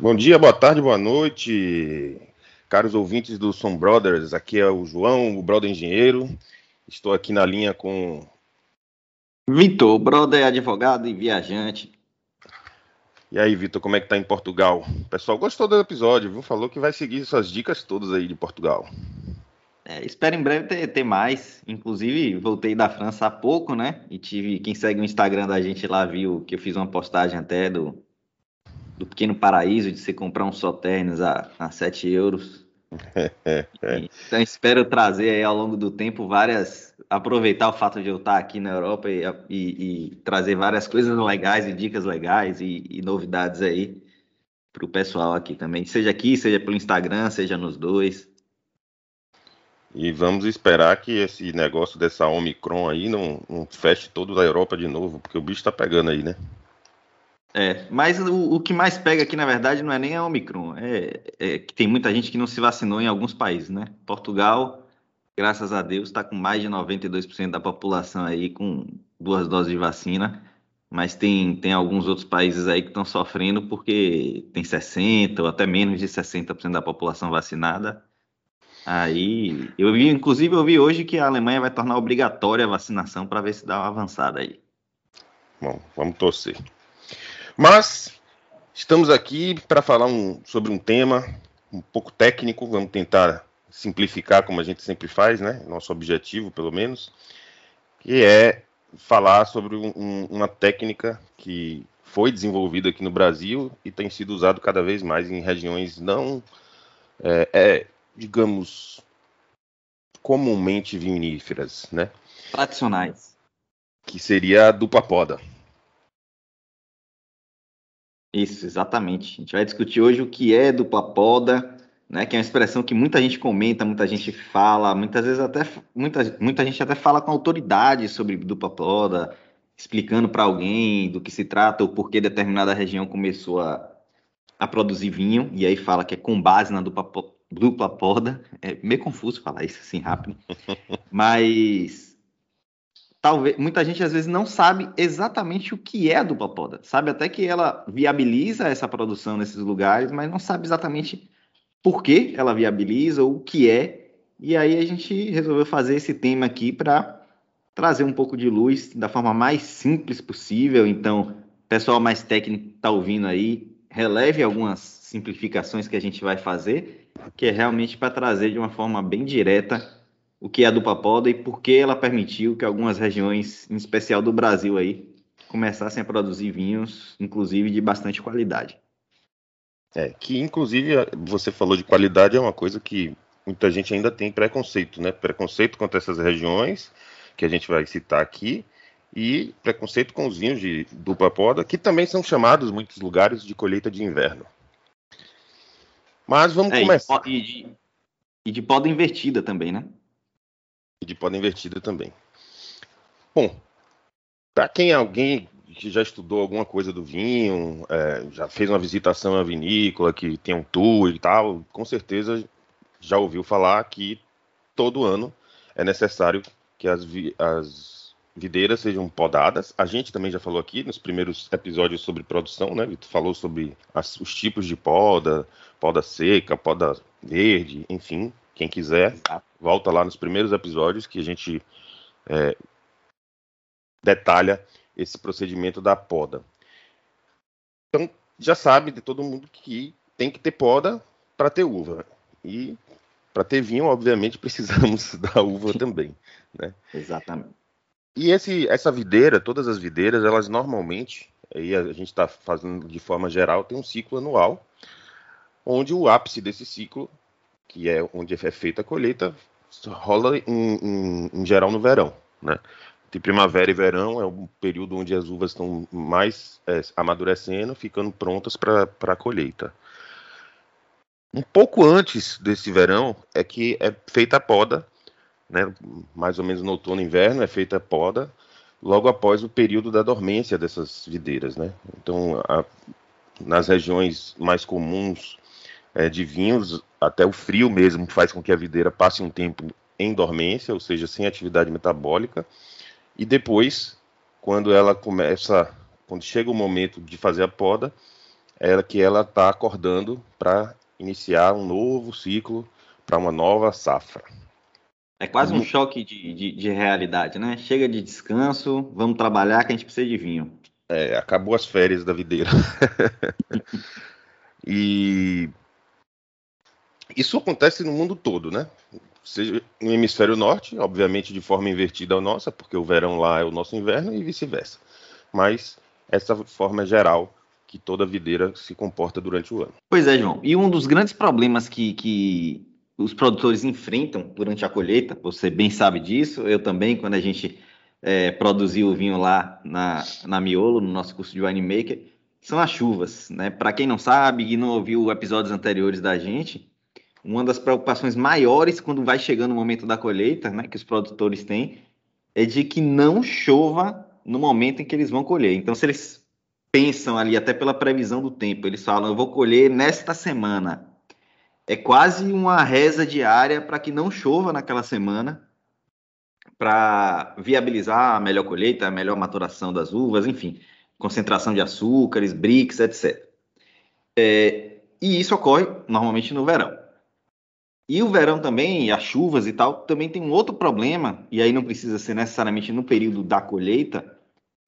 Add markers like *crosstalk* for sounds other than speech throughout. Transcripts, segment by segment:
Bom dia, boa tarde, boa noite, caros ouvintes do Som Brothers. Aqui é o João, o brother engenheiro. Estou aqui na linha com. Vitor, brother advogado e viajante. E aí, Vitor, como é que tá em Portugal? O pessoal gostou do episódio, viu? Falou que vai seguir suas dicas todas aí de Portugal. É, espero em breve ter, ter, mais. Inclusive, voltei da França há pouco, né? E tive. Quem segue o Instagram da gente lá viu que eu fiz uma postagem até do, do pequeno paraíso de se comprar uns só tênis a, a 7 euros. *laughs* então espero trazer aí ao longo do tempo várias. aproveitar o fato de eu estar aqui na Europa e, e, e trazer várias coisas legais e dicas legais e, e novidades aí para o pessoal aqui também. Seja aqui, seja pelo Instagram, seja nos dois. E vamos esperar que esse negócio dessa Omicron aí não, não feche toda a Europa de novo, porque o bicho está pegando aí, né? É, mas o, o, que mais pega aqui, na verdade, não é nem a Omicron, é, é, que tem muita gente que não se vacinou em alguns países, né? Portugal, graças a Deus, está com mais de 92% da população aí com duas doses de vacina, mas tem, tem alguns outros países aí que estão sofrendo porque tem 60% ou até menos de 60% da população vacinada. Aí, eu vi, inclusive, eu vi hoje que a Alemanha vai tornar obrigatória a vacinação para ver se dá uma avançada aí. Bom, vamos torcer. Mas estamos aqui para falar um, sobre um tema um pouco técnico, vamos tentar simplificar como a gente sempre faz, né? Nosso objetivo, pelo menos, que é falar sobre um, uma técnica que foi desenvolvida aqui no Brasil e tem sido usado cada vez mais em regiões não, é, é, digamos, comumente viníferas, né? Tradicionais. Que seria a dupla poda. Isso, exatamente. A gente vai discutir hoje o que é dupla poda, né, que é uma expressão que muita gente comenta, muita gente fala, muitas vezes até muita, muita gente até fala com autoridade sobre dupla poda, explicando para alguém do que se trata ou por que determinada região começou a, a produzir vinho, e aí fala que é com base na dupla, dupla poda. É meio confuso falar isso assim rápido, *laughs* mas talvez muita gente às vezes não sabe exatamente o que é a dupla poda. Sabe até que ela viabiliza essa produção nesses lugares, mas não sabe exatamente por que ela viabiliza ou o que é. E aí a gente resolveu fazer esse tema aqui para trazer um pouco de luz da forma mais simples possível. Então, pessoal mais técnico está ouvindo aí, releve algumas simplificações que a gente vai fazer, que é realmente para trazer de uma forma bem direta o que é a dupla poda e por que ela permitiu que algumas regiões, em especial do Brasil aí, começassem a produzir vinhos, inclusive de bastante qualidade. É, que inclusive você falou de qualidade é uma coisa que muita gente ainda tem preconceito, né? Preconceito contra essas regiões que a gente vai citar aqui e preconceito com os vinhos de dupla poda, que também são chamados muitos lugares de colheita de inverno. Mas vamos é, começar. E de, e de poda invertida também, né? E de poda invertida também. Bom, para quem é alguém que já estudou alguma coisa do vinho, é, já fez uma visitação à vinícola, que tem um tour e tal, com certeza já ouviu falar que todo ano é necessário que as, vi as videiras sejam podadas. A gente também já falou aqui nos primeiros episódios sobre produção, né? Vitor falou sobre as, os tipos de poda, poda seca, poda verde, enfim. Quem quiser, volta lá nos primeiros episódios que a gente é, detalha esse procedimento da poda. Então, já sabe de todo mundo que tem que ter poda para ter uva. E para ter vinho, obviamente, *laughs* precisamos da uva também. Né? Exatamente. E esse, essa videira, todas as videiras, elas normalmente, aí a gente está fazendo de forma geral, tem um ciclo anual, onde o ápice desse ciclo que é onde é feita a colheita, rola em, em, em geral no verão, né? De primavera e verão é um período onde as uvas estão mais é, amadurecendo, ficando prontas para a colheita. Um pouco antes desse verão é que é feita a poda, né, mais ou menos no outono e inverno é feita a poda, logo após o período da dormência dessas videiras. Né? Então, a, nas regiões mais comuns é, de vinhos, até o frio mesmo faz com que a videira passe um tempo em dormência, ou seja, sem atividade metabólica, e depois, quando ela começa, quando chega o momento de fazer a poda, é que ela está acordando para iniciar um novo ciclo, para uma nova safra. É quase um choque de, de, de, realidade, né? Chega de descanso, vamos trabalhar que a gente precisa de vinho. É, acabou as férias da videira. *laughs* e isso acontece no mundo todo, né? Seja no hemisfério norte, obviamente de forma invertida ao nossa, porque o verão lá é o nosso inverno e vice-versa. Mas essa forma geral que toda videira se comporta durante o ano. Pois é, João. E um dos grandes problemas que, que os produtores enfrentam durante a colheita, você bem sabe disso, eu também, quando a gente é, produziu o vinho lá na, na Miolo, no nosso curso de winemaker, são as chuvas, né? Para quem não sabe e não ouviu episódios anteriores da gente, uma das preocupações maiores quando vai chegando o momento da colheita, né, que os produtores têm, é de que não chova no momento em que eles vão colher. Então, se eles pensam ali, até pela previsão do tempo, eles falam, eu vou colher nesta semana. É quase uma reza diária para que não chova naquela semana, para viabilizar a melhor colheita, a melhor maturação das uvas, enfim, concentração de açúcares, bricks, etc. É, e isso ocorre normalmente no verão. E o verão também, as chuvas e tal, também tem um outro problema, e aí não precisa ser necessariamente no período da colheita,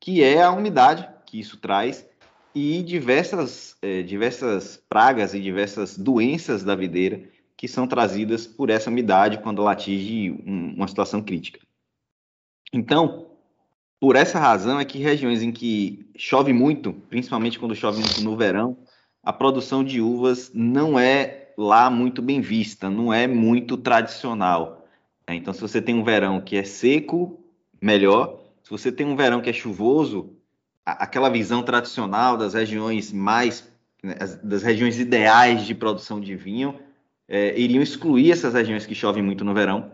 que é a umidade que isso traz e diversas, é, diversas pragas e diversas doenças da videira que são trazidas por essa umidade quando ela atinge um, uma situação crítica. Então, por essa razão é que regiões em que chove muito, principalmente quando chove muito no verão, a produção de uvas não é lá muito bem vista, não é muito tradicional. Então, se você tem um verão que é seco, melhor. Se você tem um verão que é chuvoso, aquela visão tradicional das regiões mais, né, das regiões ideais de produção de vinho, é, iriam excluir essas regiões que chovem muito no verão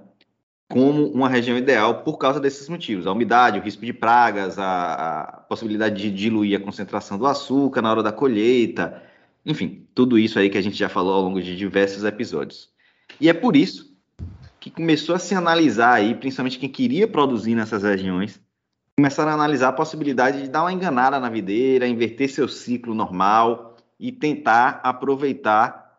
como uma região ideal por causa desses motivos: a umidade, o risco de pragas, a, a possibilidade de diluir a concentração do açúcar na hora da colheita, enfim, tudo isso aí que a gente já falou ao longo de diversos episódios. E é por isso que começou a se analisar aí, principalmente quem queria produzir nessas regiões, começaram a analisar a possibilidade de dar uma enganada na videira, inverter seu ciclo normal e tentar aproveitar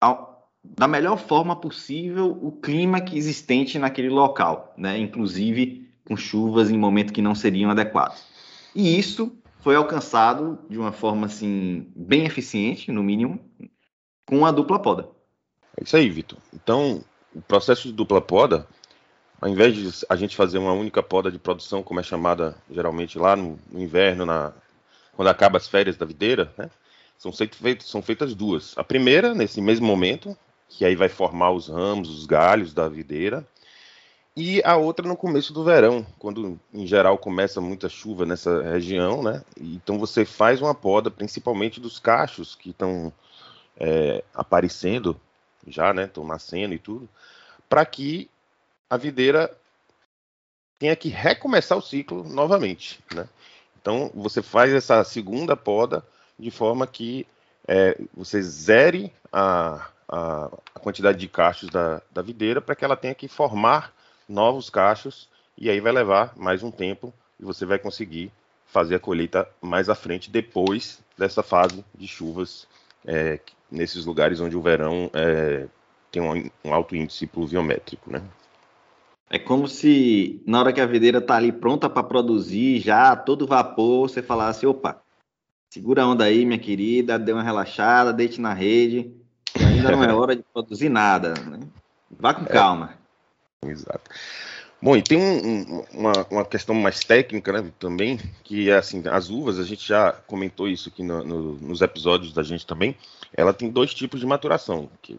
ao, da melhor forma possível o clima que existente naquele local, né? inclusive com chuvas em momentos que não seriam adequados. E isso foi alcançado de uma forma assim bem eficiente, no mínimo, com a dupla poda. É isso aí, Vitor. Então, o processo de dupla poda ao invés de a gente fazer uma única poda de produção, como é chamada geralmente lá no, no inverno, na, quando acaba as férias da videira, né, são, feitas, são feitas duas. A primeira, nesse mesmo momento, que aí vai formar os ramos, os galhos da videira, e a outra no começo do verão, quando em geral começa muita chuva nessa região, né? Então você faz uma poda, principalmente dos cachos que estão é, aparecendo já, né? Estão nascendo e tudo, para que a videira tenha que recomeçar o ciclo novamente. Né? Então, você faz essa segunda poda de forma que é, você zere a, a, a, quantidade de cachos da, da videira para que ela tenha que formar novos cachos e aí vai levar mais um tempo e você vai conseguir fazer a colheita mais à frente depois dessa fase de chuvas é, nesses lugares onde o verão é, tem um, um alto índice pluviométrico, né? É como se na hora que a videira tá ali pronta para produzir, já todo vapor, você falasse, opa, segura a onda aí, minha querida, dê uma relaxada, deite na rede, ainda não é *laughs* hora de produzir nada, né? Vá com é. calma. Exato. Bom, e tem um, um, uma, uma, questão mais técnica né, também, que é assim, as uvas, a gente já comentou isso aqui no, no, nos episódios da gente também, ela tem dois tipos de maturação, que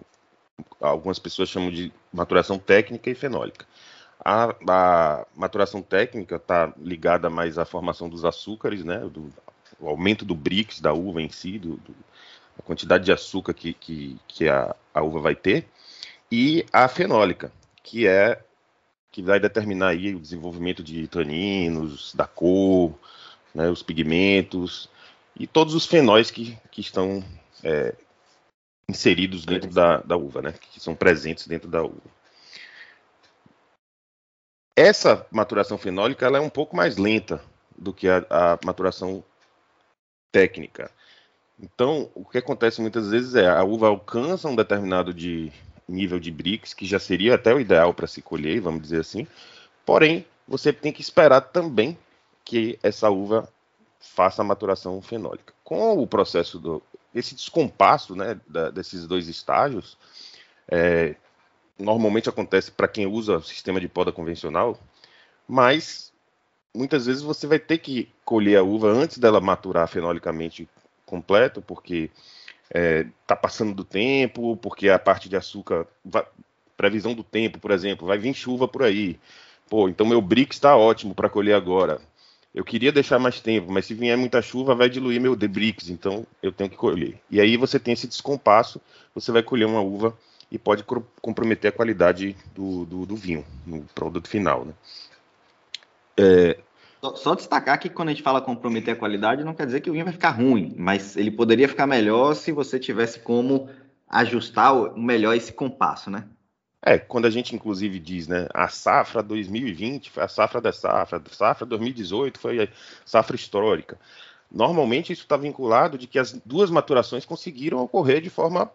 algumas pessoas chamam de maturação técnica e fenólica. A, a maturação técnica está ligada mais à formação dos açúcares, né, do o aumento do BRICS da uva em si, do, do, a quantidade de açúcar que, que, que a, a, uva vai ter, e a fenólica, que é que vai determinar aí o desenvolvimento de taninos, da cor, né, os pigmentos e todos os fenóis que, que estão é, inseridos dentro da, da uva, né, que são presentes dentro da uva. Essa maturação fenólica ela é um pouco mais lenta do que a, a maturação técnica. Então, o que acontece muitas vezes é a uva alcança um determinado de nível de Brix, que já seria até o ideal para se colher, vamos dizer assim. Porém, você tem que esperar também que essa uva faça a maturação fenólica. Com o processo do esse descompasso, né, da, desses dois estágios, é, normalmente acontece para quem usa o sistema de poda convencional, mas muitas vezes você vai ter que colher a uva antes dela maturar fenolicamente completo, porque está é, tá passando do tempo, porque a parte de açúcar, vai, previsão do tempo, por exemplo, vai vir chuva por aí. Pô, então meu Brix está ótimo para colher agora. Eu queria deixar mais tempo, mas se vier muita chuva, vai diluir meu Debrix, então eu tenho que colher. E aí você tem esse descompasso, você vai colher uma uva e pode comprometer a qualidade do, do, do vinho, no produto final. Né? É... Só, só, destacar que quando a gente fala comprometer a qualidade, não quer dizer que o vinho vai ficar ruim, mas ele poderia ficar melhor se você tivesse como ajustar melhor esse compasso, né? É, quando a gente inclusive diz, né, a safra 2020 foi a safra da safra, a safra 2018 foi a safra histórica. Normalmente isso está vinculado de que as duas maturações conseguiram ocorrer de forma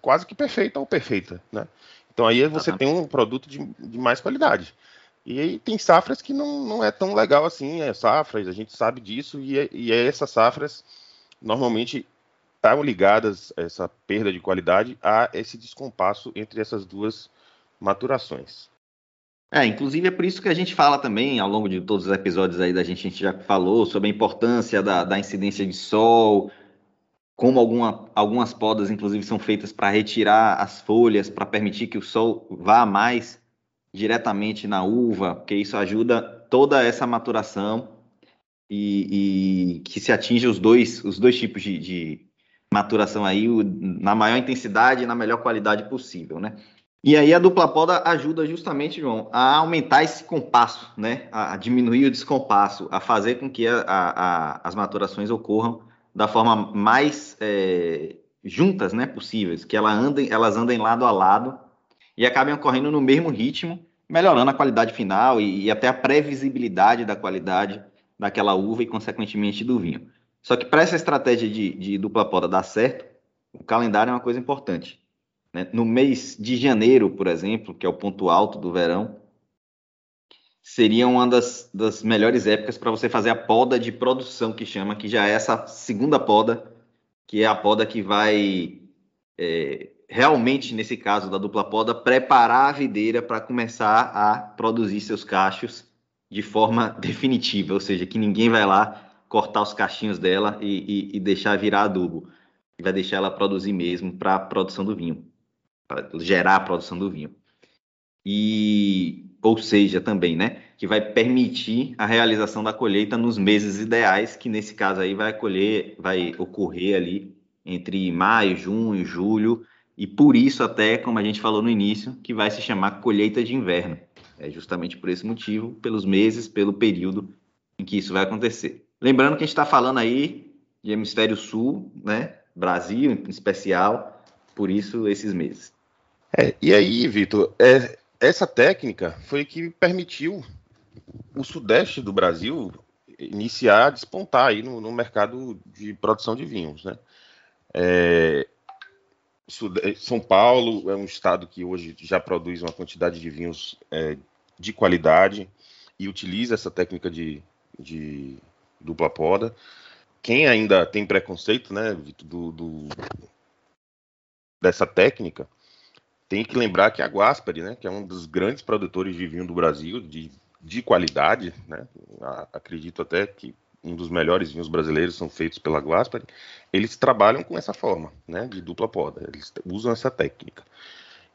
quase que perfeita ou perfeita, né? Então aí você uhum. tem um produto de, de, mais qualidade. E aí tem safras que não, não é tão legal assim, é safras, a gente sabe disso, e, é, e é essas safras normalmente estão ligadas, essa perda de qualidade, a esse descompasso entre essas duas maturações. É, inclusive é por isso que a gente fala também, ao longo de todos os episódios aí da gente, a gente já falou sobre a importância da, da incidência de sol, como alguma, algumas podas, inclusive, são feitas para retirar as folhas, para permitir que o sol vá mais diretamente na uva, porque isso ajuda toda essa maturação e, e que se atinja os dois, os dois tipos de, de maturação aí, o, na maior intensidade e na melhor qualidade possível, né? E aí a dupla poda ajuda justamente, João, a aumentar esse compasso, né? A, diminuir o descompasso, a fazer com que a, a, as maturações ocorram da forma mais é, juntas, né, possíveis, que elas andem, elas andem lado a lado e acabem ocorrendo no mesmo ritmo, melhorando a qualidade final e, e até a previsibilidade da qualidade daquela uva e, consequentemente, do vinho. Só que para essa estratégia de, de dupla poda dar certo, o calendário é uma coisa importante. Né? No mês de janeiro, por exemplo, que é o ponto alto do verão, seria uma das, das melhores épocas para você fazer a poda de produção, que chama, que já é essa segunda poda, que é a poda que vai é, realmente, nesse caso da dupla poda, preparar a videira para começar a produzir seus cachos de forma *laughs* definitiva, ou seja, que ninguém vai lá cortar os cachinhos dela e, e, e deixar virar adubo, vai deixar ela produzir mesmo para a produção do vinho para gerar a produção do vinho. E, ou seja, também, né, que vai permitir a realização da colheita nos meses ideais, que nesse caso aí vai colher, vai ocorrer ali entre maio, junho, julho, e por isso até, como a gente falou no início, que vai se chamar colheita de inverno. É justamente por esse motivo, pelos meses, pelo período em que isso vai acontecer. Lembrando que a gente está falando aí de hemisfério sul, né, Brasil em especial, por isso esses meses. É, e aí, Vitor, é, essa técnica foi que permitiu o sudeste do Brasil iniciar a despontar aí no, no mercado de produção de vinhos, né? É, São Paulo é um estado que hoje já produz uma quantidade de vinhos é, de qualidade e utiliza essa técnica de, de dupla poda. Quem ainda tem preconceito, né, do, do dessa técnica, tem que lembrar que a Guaspari, né, que é um dos grandes produtores de vinho do Brasil, de, de qualidade, né, acredito até que um dos melhores vinhos brasileiros são feitos pela Guaspari, eles trabalham com essa forma, né, de dupla poda, eles usam essa técnica.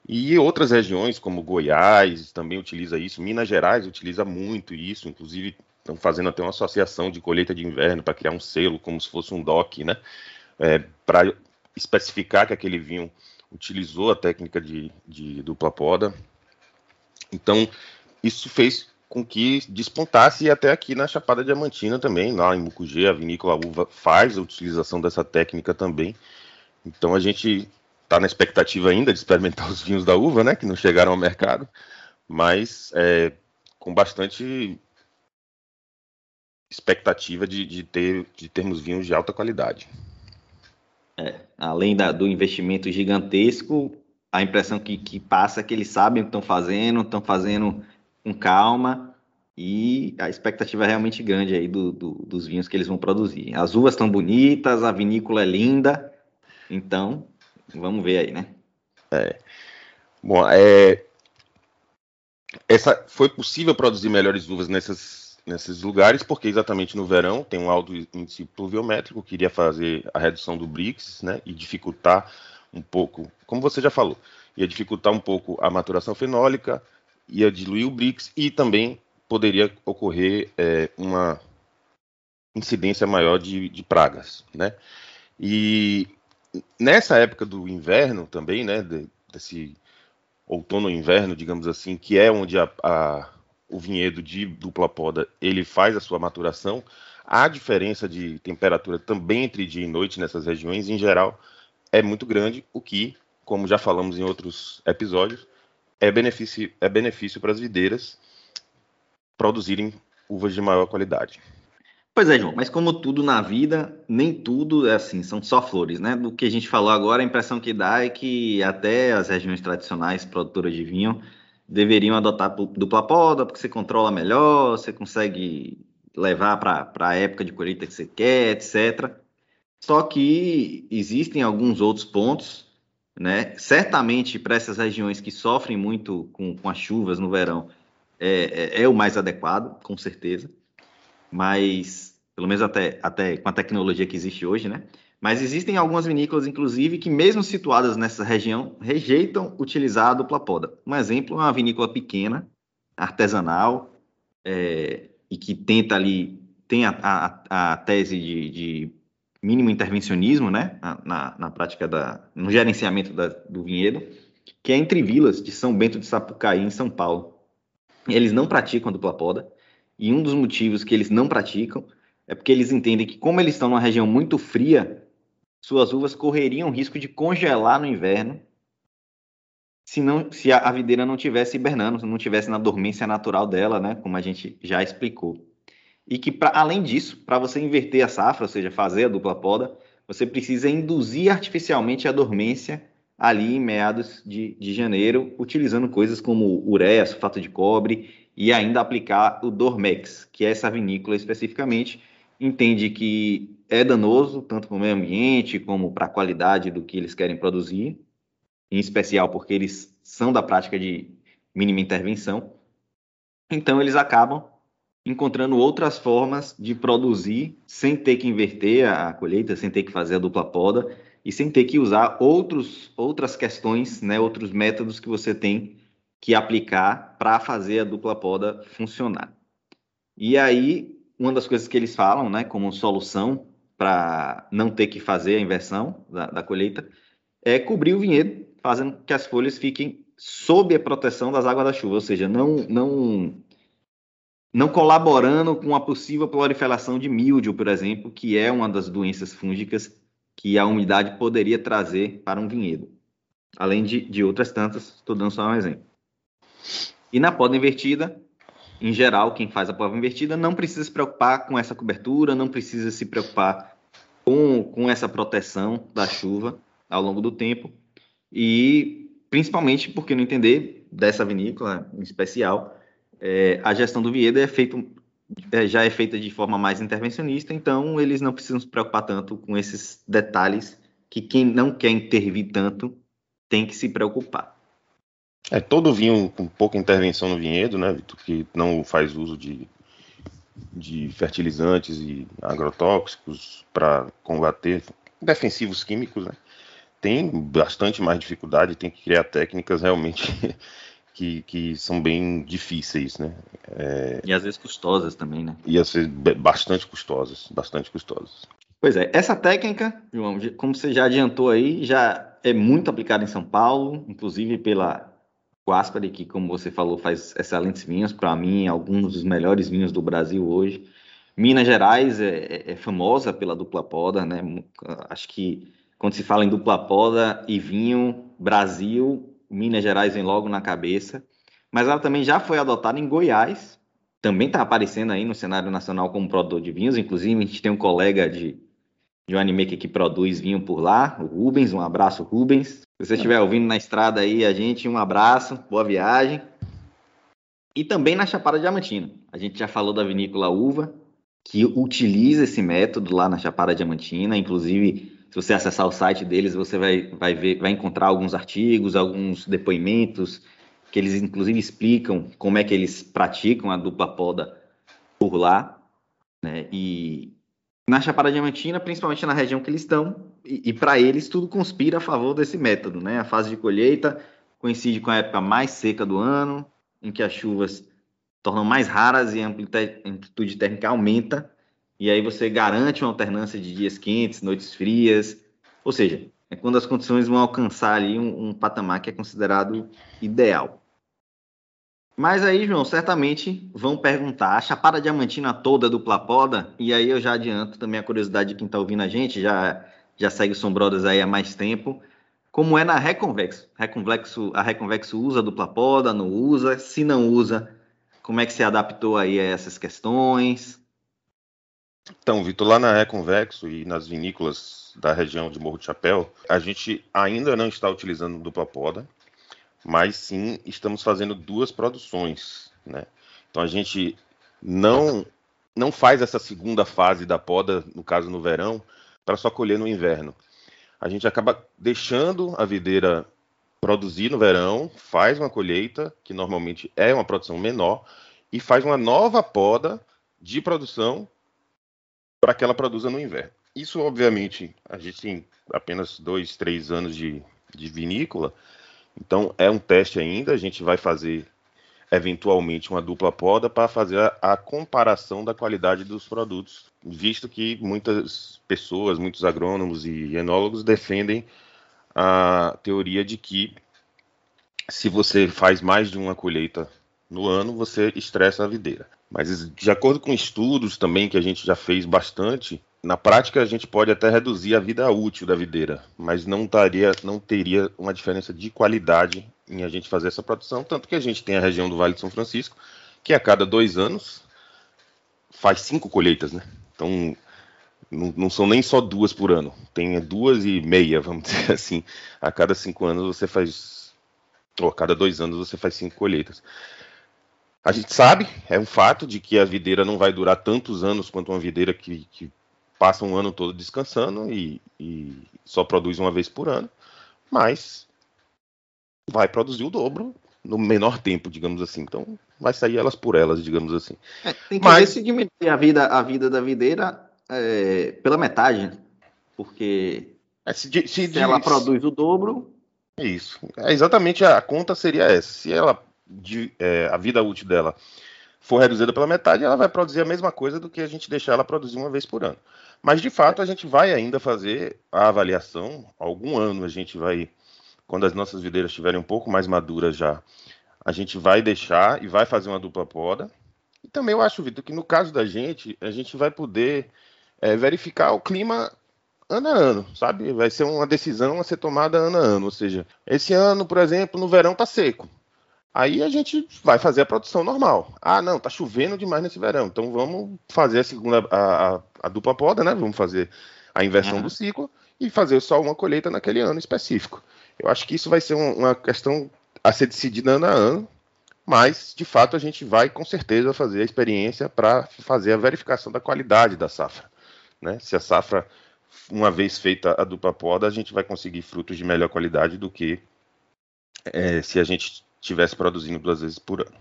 E outras regiões, como Goiás, também utiliza isso, Minas Gerais utiliza muito isso, inclusive estão fazendo até uma associação de colheita de inverno para criar um selo, como se fosse um DOC, né, é, para especificar que aquele vinho utilizou a técnica de, de dupla poda. Então, isso fez com que despontasse até aqui na Chapada Diamantina também, lá em Mucugê, a vinícola Uva faz a utilização dessa técnica também. Então a gente está na expectativa ainda de experimentar *laughs* os vinhos da uva, né, que não chegaram ao mercado, mas é, com bastante expectativa de, de, ter, de termos vinhos de alta qualidade. É, além da, do investimento gigantesco, a impressão que, que passa é que eles sabem o que estão fazendo, estão fazendo com calma e a expectativa é realmente grande aí do, do, dos vinhos que eles vão produzir. As uvas estão bonitas, a vinícola é linda, então vamos ver aí, né? É. Bom, é, essa foi possível produzir melhores uvas nessas, nesses lugares porque exatamente no verão tem um alto índice pluviométrico, queria fazer a redução do BRICS, né, e dificultar um pouco, como você já falou, ia dificultar um pouco a maturação fenólica, ia diluir o BRICS e também poderia ocorrer é, uma incidência maior de, de pragas, né? E nessa época do inverno também, né, de, desse outono inverno, digamos assim, que é onde a, a, o vinhedo de dupla poda ele faz a sua maturação, a diferença de temperatura também entre dia e noite nessas regiões, em geral, é muito grande, o que, como já falamos em outros episódios, é benefício, é benefício para as videiras produzirem uvas de maior qualidade. Pois é, João, mas como tudo na vida, nem tudo é assim, são só flores, né? Do que a gente falou agora, a impressão que dá é que até as regiões tradicionais produtoras de vinho deveriam adotar dupla poda, porque você controla melhor, você consegue levar para a época de colheita que você quer, etc. Só que existem alguns outros pontos, né? Certamente para essas regiões que sofrem muito com, com as chuvas no verão, é, é, é, o mais adequado, com certeza. Mas, pelo menos até, até com a tecnologia que existe hoje, né? Mas existem algumas vinícolas, inclusive, que mesmo situadas nessa região, rejeitam utilizar a dupla poda. Um exemplo é uma vinícola pequena, artesanal, é, e que tenta ali, tem a, a, a tese de, de, mínimo intervencionismo, né, na, na prática da, no gerenciamento da, do vinhedo, que é entre vilas de São Bento de Sapucaí, em São Paulo. Eles não praticam a dupla poda, e um dos motivos que eles não praticam é porque eles entendem que, como eles estão numa região muito fria, suas uvas correriam risco de congelar no inverno se, não, se a, a videira não tivesse hibernando, não tivesse na dormência natural dela, né, como a gente já explicou. E que, pra, além disso, para você inverter a safra, ou seja, fazer a dupla poda, você precisa induzir artificialmente a dormência ali em meados de, de janeiro, utilizando coisas como ureia, sulfato de cobre e ainda aplicar o Dormex, que é essa vinícola especificamente, entende que é danoso tanto para o meio ambiente como para a qualidade do que eles querem produzir, em especial porque eles são da prática de mínima intervenção. Então eles acabam encontrando outras formas de produzir sem ter que inverter a colheita, sem ter que fazer a dupla poda e sem ter que usar outros, outras questões, né, outros métodos que você tem que aplicar para fazer a dupla poda funcionar. E aí, uma das coisas que eles falam, né, como solução para não ter que fazer a inversão da, da colheita, é cobrir o vinhedo, fazendo que as folhas fiquem sob a proteção das águas da chuva, ou seja, não, não não colaborando com a possível proliferação de míldio, por exemplo, que é uma das doenças fúngicas que a umidade poderia trazer para um vinhedo. Além de, de outras tantas, estou dando só um exemplo. E na poda invertida, em geral, quem faz a poda invertida não precisa se preocupar com essa cobertura, não precisa se preocupar com, com essa proteção da chuva ao longo do tempo. E principalmente porque não entender dessa vinícola em especial, é, a gestão do Vieda é feito, é, já é feita de forma mais intervencionista, então eles não precisam se preocupar tanto com esses detalhes que quem não quer intervir tanto tem que se preocupar. É todo vinho com pouca intervenção no vinhedo, né, Vitor, que não faz uso de, de fertilizantes e agrotóxicos para combater defensivos químicos, né, tem bastante mais dificuldade, tem que criar técnicas realmente que, que são bem difíceis, né? É... E às vezes custosas também, né? E às vezes bastante custosas, bastante custosas. Pois é, essa técnica, João, como você já adiantou aí, já é muito aplicada em São Paulo, inclusive pela Guaspari, que, como você falou, faz excelentes vinhos, para mim, alguns dos melhores vinhos do Brasil hoje. Minas Gerais é, é, é famosa pela dupla poda, né? Acho que quando se fala em dupla poda e vinho, Brasil Minas Gerais vem logo na cabeça, mas ela também já foi adotada em Goiás, também está aparecendo aí no cenário nacional como produtor de vinhos, inclusive a gente tem um colega de, de um anime que produz vinho por lá, o Rubens. Um abraço, Rubens. Se você estiver ouvindo na estrada aí, a gente, um abraço, boa viagem. E também na Chapada Diamantina. A gente já falou da vinícola Uva, que utiliza esse método lá na Chapada Diamantina. Inclusive, se você acessar o site deles, você vai, vai, ver, vai encontrar alguns artigos, alguns depoimentos, que eles inclusive explicam como é que eles praticam a dupla poda por lá. Né? E na Chapada Diamantina, principalmente na região que eles estão, e, e para eles tudo conspira a favor desse método. Né? A fase de colheita coincide com a época mais seca do ano, em que as chuvas tornam mais raras e a amplitude térmica aumenta, e aí você garante uma alternância de dias quentes, noites frias, ou seja, é quando as condições vão alcançar ali um, um patamar que é considerado ideal. Mas aí, João, certamente vão perguntar a Chapada Diamantina toda do Plapoda, e aí eu já adianto também a curiosidade de quem está ouvindo a gente, já, já segue o Sombrodas aí há mais tempo, como é na Reconvexo. Reconvexo a Reconvexo usa dupla poda, não usa? Se não usa, como é que se adaptou aí a essas questões? Então, Vitor, lá na Reconvexo e nas vinícolas da região de Morro de Chapéu, a gente ainda não está utilizando dupla poda, mas sim estamos fazendo duas produções, né? Então a gente não não faz essa segunda fase da poda, no caso no verão, para só colher no inverno. A gente acaba deixando a videira produzir no verão, faz uma colheita, que normalmente é uma produção menor, e faz uma nova poda de produção para que ela produza no inverno. Isso, obviamente, a gente tem apenas dois, três anos de, de vinícola, então é um teste ainda. A gente vai fazer eventualmente uma dupla poda para fazer a, a, comparação da qualidade dos produtos, visto que muitas pessoas, muitos agrônomos e enólogos defendem a teoria de que se você faz mais de uma colheita no ano, você estressa a videira. Mas de acordo com estudos também que a gente já fez bastante, na prática a gente pode até reduzir a vida útil da videira, mas não, taria, não teria uma diferença de qualidade em a gente fazer essa produção, tanto que a gente tem a região do Vale de São Francisco, que a cada dois anos faz cinco colheitas, né? Então não, não, são nem só duas por ano, tem duas e meia, vamos *laughs* dizer assim. A cada cinco anos você faz, ou a cada dois anos você faz cinco colheitas. A gente sabe, é um fato, de que a videira não vai durar tantos anos quanto uma videira que, que passa um ano todo descansando e, e, só produz uma vez por ano, mas vai produzir o dobro no menor tempo, digamos assim. Então, vai sair elas por elas, digamos assim. É, tem que mas... ver se diminuir a vida, a vida da videira é, pela metade, porque é, se, se, se ela produz o dobro. Isso. É, exatamente a conta seria essa. Se ela de, é, a vida útil dela for reduzida pela metade, ela vai produzir a mesma coisa do que a gente deixar ela produzir uma vez por ano. Mas de fato a gente vai ainda fazer a avaliação, algum ano a gente vai, quando as nossas videiras estiverem um pouco mais maduras já, a gente vai deixar e vai fazer uma dupla poda. E também eu acho, Vitor, que no caso da gente, a gente vai poder é, verificar o clima ano a ano, sabe? Vai ser uma decisão a ser tomada ano a ano. Ou seja, esse ano, por exemplo, no verão tá seco. Aí a gente vai fazer a produção normal. Ah, não, tá chovendo demais nesse verão, então vamos fazer a segunda, a, a, a dupla poda, né? Vamos fazer a inversão uhum. do ciclo e fazer só uma colheita naquele ano específico. Eu acho que isso vai ser uma questão a ser decidida ano a ano, mas de fato a gente vai com certeza fazer a experiência para fazer a verificação da qualidade da safra. Né? Se a safra, uma vez feita a dupla poda, a gente vai conseguir frutos de melhor qualidade do que é, se a gente estivesse produzindo duas vezes por ano.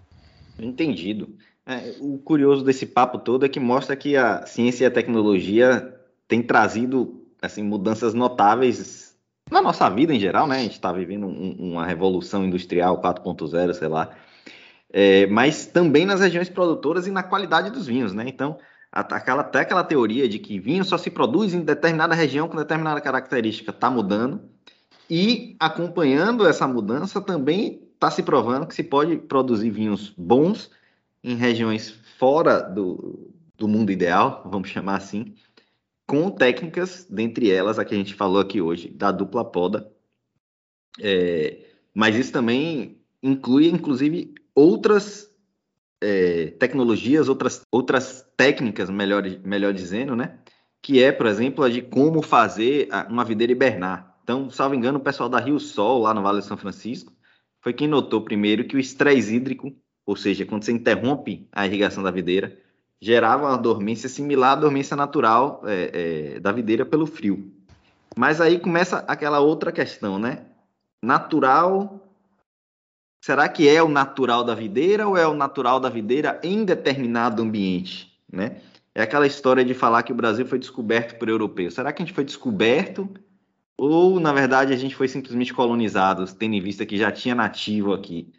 Entendido. É, o curioso desse papo todo é que mostra que a ciência e a tecnologia têm trazido assim mudanças notáveis na nossa vida em geral, né? A gente está vivendo um, uma revolução industrial 4.0, sei lá, é, mas também nas regiões produtoras e na qualidade dos vinhos, né? Então, aquela, até aquela teoria de que vinho só se produz em determinada região com determinada característica está mudando. E acompanhando essa mudança também está se provando que se pode produzir vinhos bons em regiões fora do, do mundo ideal, vamos chamar assim, com técnicas, dentre elas a que a gente falou aqui hoje, da dupla poda. É, mas isso também inclui, inclusive, outras é, tecnologias, outras, outras técnicas, melhor, melhor dizendo, né? que é, por exemplo, a de como fazer uma videira hibernar. Então, salvo engano, o pessoal da Rio Sol, lá no Vale de São Francisco, foi quem notou primeiro que o estresse hídrico, ou seja, quando você interrompe a irrigação da videira, gerava uma dormência similar à dormência natural é, é, da videira pelo frio. Mas aí começa aquela outra questão, né? Natural. Será que é o natural da videira ou é o natural da videira em determinado ambiente, né? É aquela história de falar que o Brasil foi descoberto por europeus. Será que a gente foi descoberto ou, na verdade, a gente foi simplesmente colonizado, tendo em vista que já tinha nativo aqui?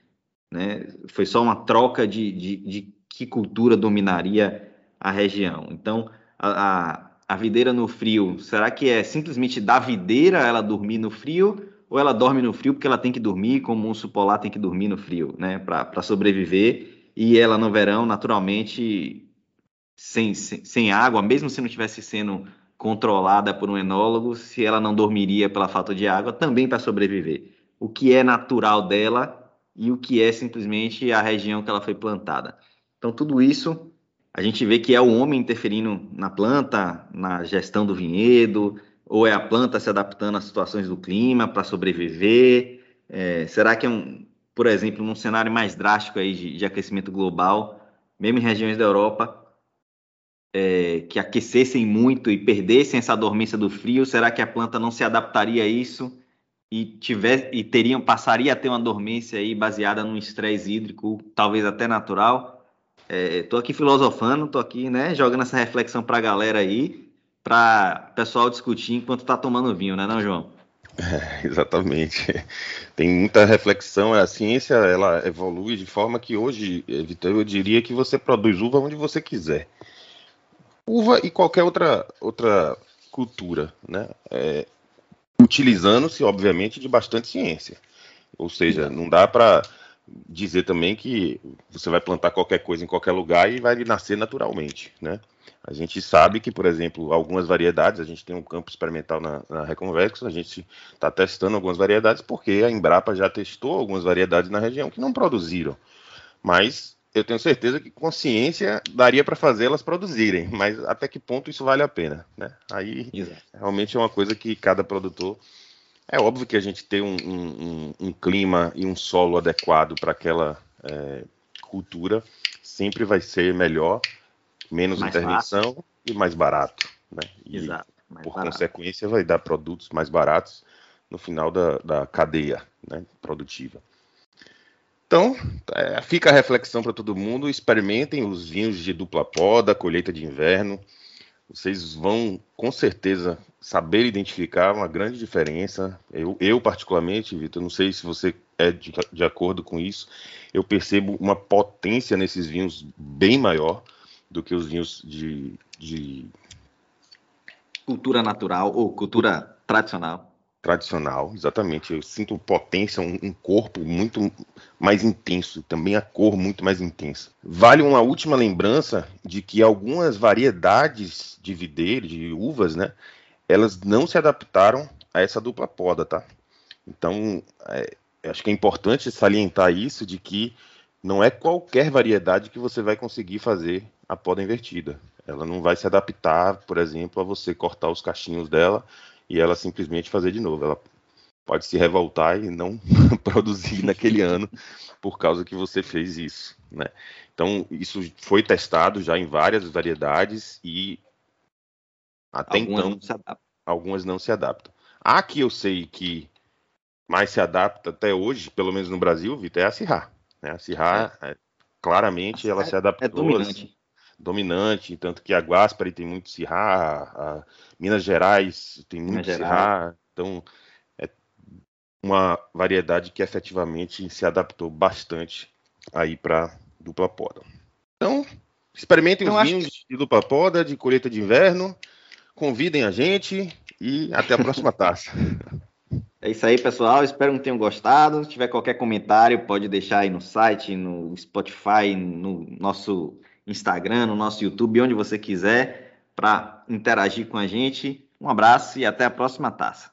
Né? Foi só uma troca de, de, de que cultura dominaria a região. Então, a, a, a videira no frio, será que é simplesmente da videira ela dormir no frio? Ou ela dorme no frio porque ela tem que dormir, como um urso polar tem que dormir no frio, né? Para sobreviver. E ela no verão, naturalmente, sem, sem, sem água, mesmo se não estivesse sendo controlada por um enólogo, se ela não dormiria pela falta de água, também para sobreviver. O que é natural dela e o que é simplesmente a região que ela foi plantada. Então, tudo isso a gente vê que é o homem interferindo na planta, na gestão do vinhedo, ou é a planta se adaptando às situações do clima para sobreviver? É, será que é um, por exemplo, num cenário mais drástico aí de, de aquecimento global, mesmo em regiões da Europa, é, que aquecessem muito e perdessem essa dormência do frio, será que a planta não se adaptaria a isso e tiver e teriam passaria a ter uma dormência aí baseada num estresse hídrico, talvez até natural? Estou é, aqui filosofando, estou aqui, né, jogando essa reflexão para a galera aí, para o pessoal discutir enquanto está tomando vinho, né, não, João? É, exatamente. Tem muita reflexão. A ciência ela evolui de forma que hoje, Vitor, eu diria que você produz uva onde você quiser. Uva e qualquer outra outra cultura, né? É, Utilizando-se, obviamente, de bastante ciência. Ou seja, não dá para dizer também que você vai plantar qualquer coisa em qualquer lugar e vai nascer naturalmente, né? A gente sabe que, por exemplo, algumas variedades, a gente tem um campo experimental na, na Reconvex, a gente está testando algumas variedades porque a Embrapa já testou algumas variedades na região que não produziram. Mas eu tenho certeza que com ciência daria para fazê-las produzirem, mas até que ponto isso vale a pena, né? Aí Exato. realmente é uma coisa que cada produtor é óbvio que a gente ter um, um, um clima e um solo adequado para aquela é, cultura sempre vai ser melhor, menos mais intervenção barato. e mais barato. Né? E, Exato. por barato. consequência, vai dar produtos mais baratos no final da, da cadeia né, produtiva. Então, é, fica a reflexão para todo mundo. Experimentem os vinhos de dupla poda, colheita de inverno. Vocês vão, com certeza, saber identificar uma grande diferença. Eu, eu particularmente, Vitor, não sei se você é de, de, acordo com isso, eu percebo uma potência nesses vinhos bem maior do que os vinhos de, de... cultura natural ou cultura tradicional. Tradicional, exatamente. Eu sinto potência, um, um corpo muito mais intenso, também a cor muito mais intensa. Vale uma última lembrança de que algumas variedades de videira, de uvas, né, elas não se adaptaram a essa dupla poda, tá? Então, é, acho que é importante salientar isso de que não é qualquer variedade que você vai conseguir fazer a poda invertida. Ela não vai se adaptar, por exemplo, a você cortar os cachinhos dela e ela simplesmente fazer de novo. Ela pode se revoltar e não *laughs* produzir naquele ano por causa que você fez isso, né? Então, isso foi testado já em várias variedades e até algumas então, não algumas não se adaptam. A que eu sei que mais se adapta até hoje, pelo menos no Brasil, Vitor, é a Cirrá. Né? A Cirrá, é. É, claramente, ela se adaptou. É dominante. Dominante, tanto que a Guaspari tem muito Cirrá, a Minas Gerais tem muito Cirrá. Então, é uma variedade que efetivamente se adaptou bastante aí para dupla poda. Então, experimentem então, os vinhos que... de dupla poda, de colheita de inverno convidem a gente e até a próxima *laughs* taça. É isso aí, pessoal. Espero que tenham gostado. Se tiver qualquer comentário, pode deixar aí no site, no Spotify, no nosso Instagram, no nosso YouTube, onde você quiser, para interagir com a gente. Um abraço e até a próxima taça.